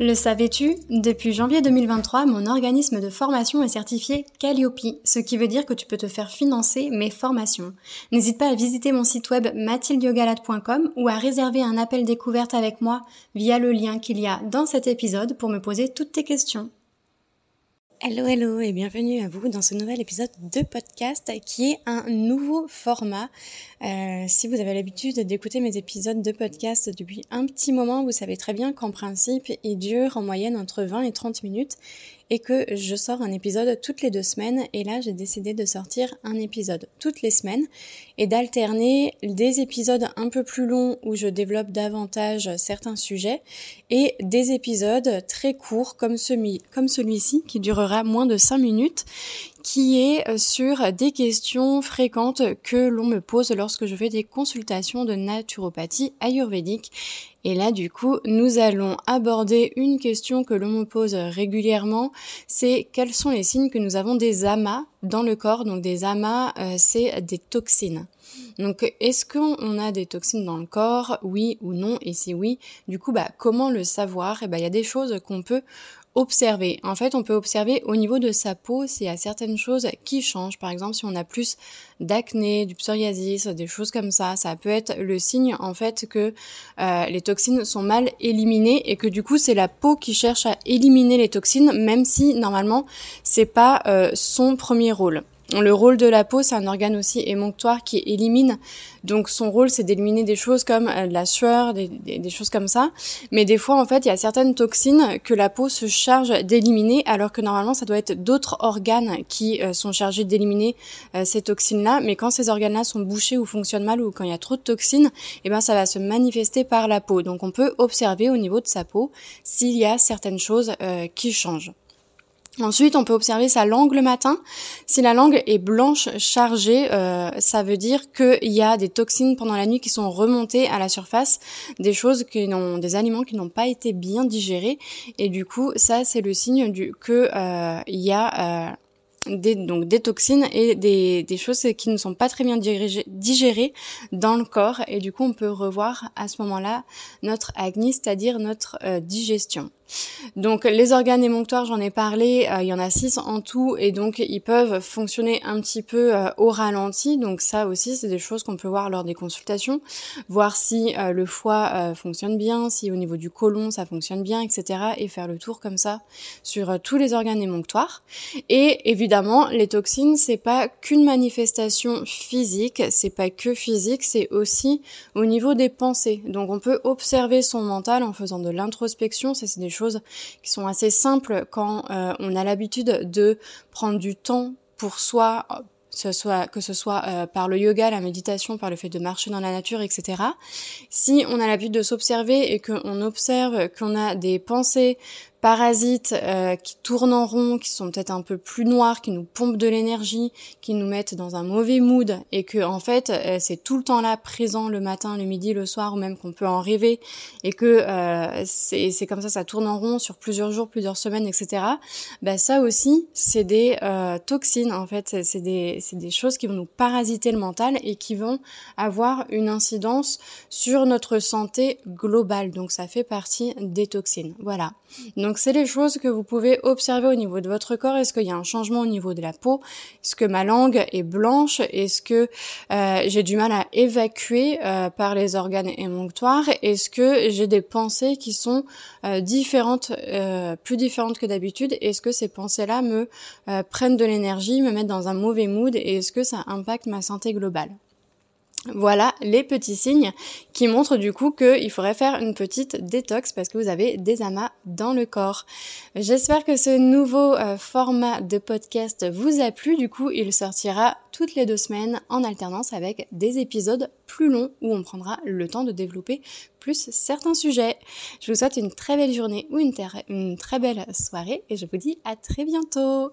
Le savais-tu Depuis janvier 2023, mon organisme de formation est certifié Calliope, ce qui veut dire que tu peux te faire financer mes formations. N'hésite pas à visiter mon site web mathildiogalade.com ou à réserver un appel découverte avec moi via le lien qu'il y a dans cet épisode pour me poser toutes tes questions. Hello, hello et bienvenue à vous dans ce nouvel épisode de podcast qui est un nouveau format. Euh, si vous avez l'habitude d'écouter mes épisodes de podcast depuis un petit moment, vous savez très bien qu'en principe, ils durent en moyenne entre 20 et 30 minutes et que je sors un épisode toutes les deux semaines. Et là j'ai décidé de sortir un épisode toutes les semaines et d'alterner des épisodes un peu plus longs où je développe davantage certains sujets et des épisodes très courts comme celui comme celui-ci qui durera moins de 5 minutes qui est euh, sur des questions fréquentes que l'on me pose lorsque je fais des consultations de naturopathie ayurvédique. Et là, du coup, nous allons aborder une question que l'on me pose régulièrement, c'est quels sont les signes que nous avons des amas dans le corps? Donc des amas, euh, c'est des toxines. Donc, est-ce qu'on a des toxines dans le corps? Oui ou non? Et si oui, du coup, bah, comment le savoir? Et ben, il y a des choses qu'on peut observer. En fait, on peut observer au niveau de sa peau s'il y a certaines choses qui changent. Par exemple, si on a plus d'acné, du psoriasis, des choses comme ça, ça peut être le signe en fait que euh, les toxines sont mal éliminées et que du coup c'est la peau qui cherche à éliminer les toxines, même si normalement c'est pas euh, son premier rôle. Le rôle de la peau, c'est un organe aussi émonctoire qui élimine. Donc son rôle, c'est d'éliminer des choses comme euh, la sueur, des, choses comme ça. Mais des fois, en fait, il y a certaines toxines que la peau se charge d'éliminer, alors que normalement, ça doit être d'autres organes qui euh, sont chargés d'éliminer euh, ces toxines-là. Mais quand ces organes-là sont bouchés ou fonctionnent mal ou quand il y a trop de toxines, eh ben, ça va se manifester par la peau. Donc on peut observer au niveau de sa peau s'il y a certaines choses qui changent. Ensuite, on peut observer sa langue le matin. Si la langue est blanche chargée, euh, ça veut dire qu'il y a des toxines pendant la nuit qui sont remontées à la surface, des choses qui n'ont, des aliments qui n'ont pas été bien digérés, et du coup, ça c'est le signe du que euh, il y a euh, des, donc des toxines et des, des, choses qui ne sont pas très bien digérées dans le corps et du coup on peut revoir à ce moment-là notre agni, c'est-à-dire notre digestion. Donc les organes émonctoires, j'en ai parlé, euh, il y en a six en tout et donc ils peuvent fonctionner un petit peu euh, au ralenti. Donc ça aussi, c'est des choses qu'on peut voir lors des consultations, voir si euh, le foie fonctionne bien, si au niveau du côlon ça fonctionne bien, etc. Et faire le tour comme ça sur tous les organes émonctoires. Et évidemment, les toxines, c'est pas qu'une manifestation physique, c'est pas que physique, c'est aussi au niveau des pensées. Donc on peut observer son mental en faisant de l'introspection, c'est des qui sont assez simples quand euh, on a l'habitude de prendre du temps pour soi, ce soit, que ce soit euh, par le yoga, la méditation, par le fait de marcher dans la nature, etc. Si on a l'habitude de s'observer et qu'on observe qu'on a des pensées parasites euh, qui tournent en rond, qui sont peut-être un peu plus noirs, qui nous pompent de l'énergie, qui nous mettent dans un mauvais mood et que en fait euh, c'est tout le temps là présent le matin, le midi, le soir ou même qu'on peut en rêver et que euh, c'est comme ça ça tourne en rond sur plusieurs jours, plusieurs semaines, etc. Bah ça aussi c'est des toxines en fait, c'est des c'est des choses qui vont nous parasiter le mental et qui vont avoir une incidence sur notre santé globale. Donc ça fait partie des toxines. Voilà. C'est les choses que vous pouvez observer au niveau de votre corps. Est-ce qu'il y a un changement au niveau de la peau? Est-ce que ma langue est blanche? Est-ce que euh, j'ai du mal à évacuer euh, par les organes émonctoires? Est-ce que j'ai des pensées qui sont euh, différentes, plus différentes que d'habitude? Est-ce que ces pensées-là me prennent de l'énergie, me mettent dans un mauvais mood? Et est-ce que ça impacte ma santé globale? Voilà les petits signes qui montrent du coup qu'il faudrait faire une petite détox parce que vous avez des amas dans le corps. J'espère que ce nouveau euh, format de podcast vous a plu. Du coup, il sortira toutes les deux semaines en alternance avec des épisodes plus longs où on prendra le temps de développer plus certains sujets. Je vous souhaite une très belle journée ou une, une très belle soirée et je vous dis à très bientôt.